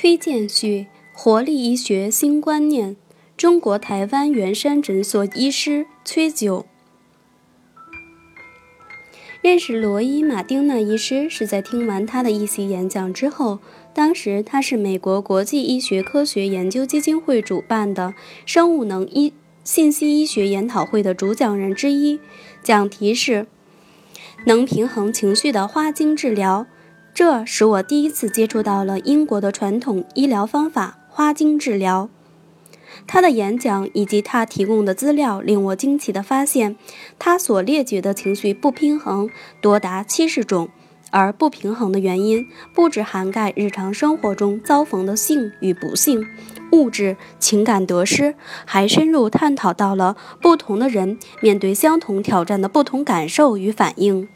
推荐序：活力医学新观念。中国台湾圆山诊所医师崔九。认识罗伊·马丁纳医师是在听完他的一席演讲之后。当时他是美国国际医学科学研究基金会主办的生物能医信息医学研讨会的主讲人之一，讲题是“能平衡情绪的花精治疗”。这使我第一次接触到了英国的传统医疗方法——花精治疗。他的演讲以及他提供的资料令我惊奇地发现，他所列举的情绪不平衡多达七十种，而不平衡的原因不只涵盖日常生活中遭逢的幸与不幸、物质、情感得失，还深入探讨到了不同的人面对相同挑战的不同感受与反应。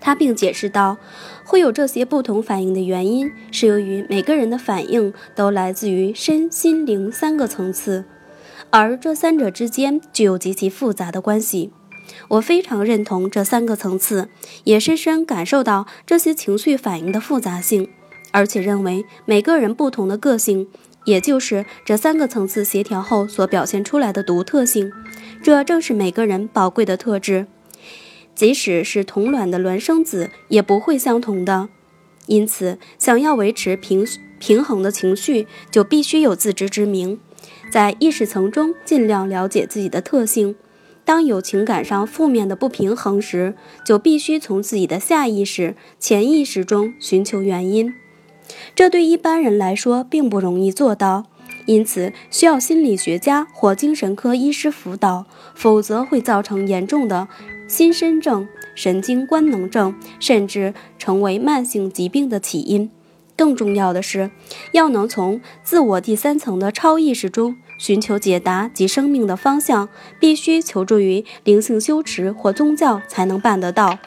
他并解释道，会有这些不同反应的原因，是由于每个人的反应都来自于身心灵三个层次，而这三者之间具有极其复杂的关系。我非常认同这三个层次，也深深感受到这些情绪反应的复杂性，而且认为每个人不同的个性，也就是这三个层次协调后所表现出来的独特性，这正是每个人宝贵的特质。即使是同卵的孪生子也不会相同的，因此，想要维持平平衡的情绪，就必须有自知之明，在意识层中尽量了解自己的特性。当有情感上负面的不平衡时，就必须从自己的下意识、潜意识中寻求原因。这对一般人来说并不容易做到，因此需要心理学家或精神科医师辅导，否则会造成严重的。心身症、神经官能症，甚至成为慢性疾病的起因。更重要的是，要能从自我第三层的超意识中寻求解答及生命的方向，必须求助于灵性修持或宗教才能办得到。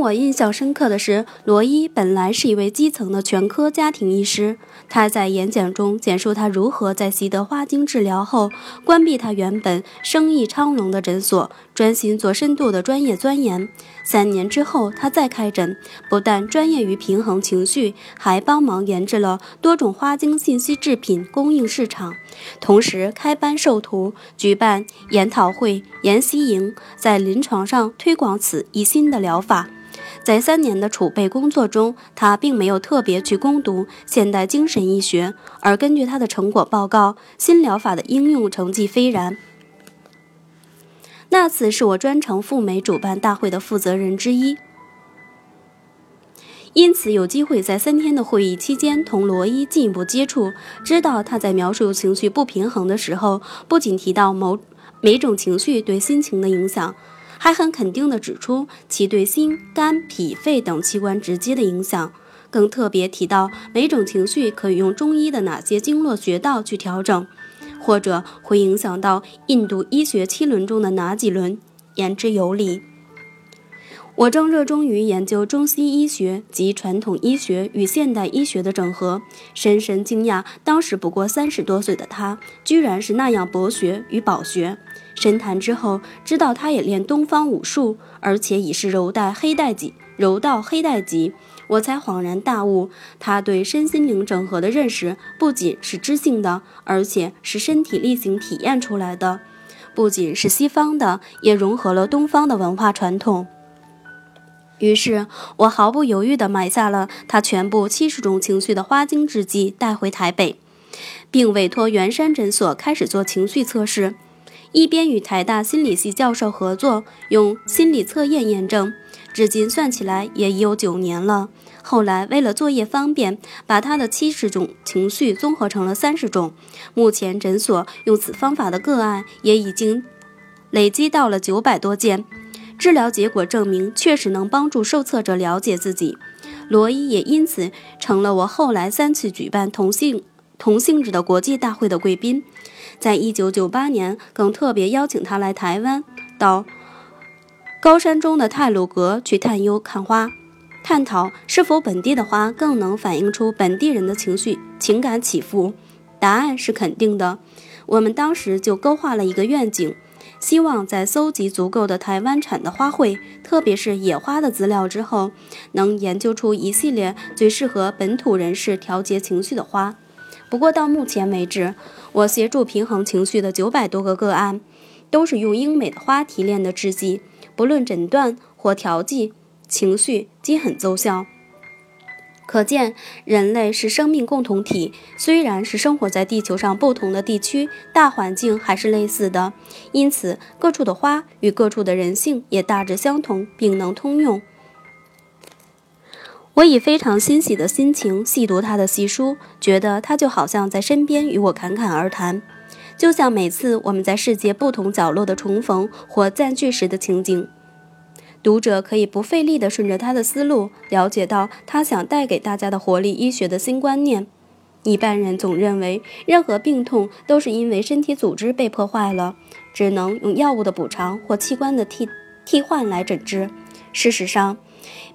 我印象深刻的是，罗伊本来是一位基层的全科家庭医师。他在演讲中简述他如何在习得花精治疗后，关闭他原本生意昌隆的诊所，专心做深度的专业钻研。三年之后，他再开诊，不但专业于平衡情绪，还帮忙研制了多种花精信息制品供应市场，同时开班授徒，举办研讨会、研习营，在临床上推广此一新的疗法。在三年的储备工作中，他并没有特别去攻读现代精神医学，而根据他的成果报告，新疗法的应用成绩斐然。那次是我专程赴美主办大会的负责人之一，因此有机会在三天的会议期间同罗伊进一步接触，知道他在描述情绪不平衡的时候，不仅提到某每种情绪对心情的影响。还很肯定地指出其对心、肝、脾、肺等器官直接的影响，更特别提到每种情绪可以用中医的哪些经络穴道去调整，或者会影响到印度医学七轮中的哪几轮，言之有理。我正热衷于研究中西医学及传统医学与现代医学的整合，深深惊讶当时不过三十多岁的他，居然是那样博学与饱学。深谈之后，知道他也练东方武术，而且已是柔带黑带级，柔道黑带级，我才恍然大悟，他对身心灵整合的认识不仅是知性的，而且是身体力行体验出来的，不仅是西方的，也融合了东方的文化传统。于是我毫不犹豫地买下了他全部七十种情绪的花精制剂，带回台北，并委托元山诊所开始做情绪测试。一边与台大心理系教授合作，用心理测验验证，至今算起来也已有九年了。后来为了作业方便，把他的七十种情绪综合成了三十种。目前诊所用此方法的个案也已经累积到了九百多件，治疗结果证明确实能帮助受测者了解自己。罗伊也因此成了我后来三次举办同性同性质的国际大会的贵宾。在一九九八年，更特别邀请他来台湾，到高山中的泰鲁阁去探幽看花，探讨是否本地的花更能反映出本地人的情绪、情感起伏。答案是肯定的。我们当时就勾画了一个愿景，希望在搜集足够的台湾产的花卉，特别是野花的资料之后，能研究出一系列最适合本土人士调节情绪的花。不过到目前为止，我协助平衡情绪的九百多个个案，都是用英美的花提炼的制剂，不论诊断或调剂情绪，皆很奏效。可见，人类是生命共同体，虽然是生活在地球上不同的地区，大环境还是类似的。因此，各处的花与各处的人性也大致相同，并能通用。我以非常欣喜的心情细读他的细书，觉得他就好像在身边与我侃侃而谈，就像每次我们在世界不同角落的重逢或暂聚时的情景。读者可以不费力地顺着他的思路，了解到他想带给大家的活力医学的新观念。一般人总认为，任何病痛都是因为身体组织被破坏了，只能用药物的补偿或器官的替替换来诊治。事实上，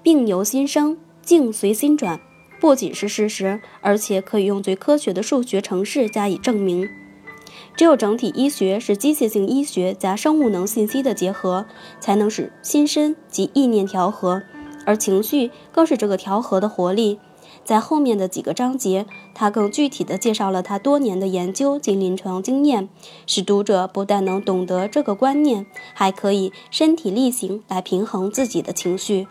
病由心生，境随心转，不仅是事实，而且可以用最科学的数学程式加以证明。只有整体医学是机械性医学加生物能信息的结合，才能使心身及意念调和，而情绪更是这个调和的活力。在后面的几个章节，他更具体地介绍了他多年的研究及临床经验，使读者不但能懂得这个观念，还可以身体力行来平衡自己的情绪。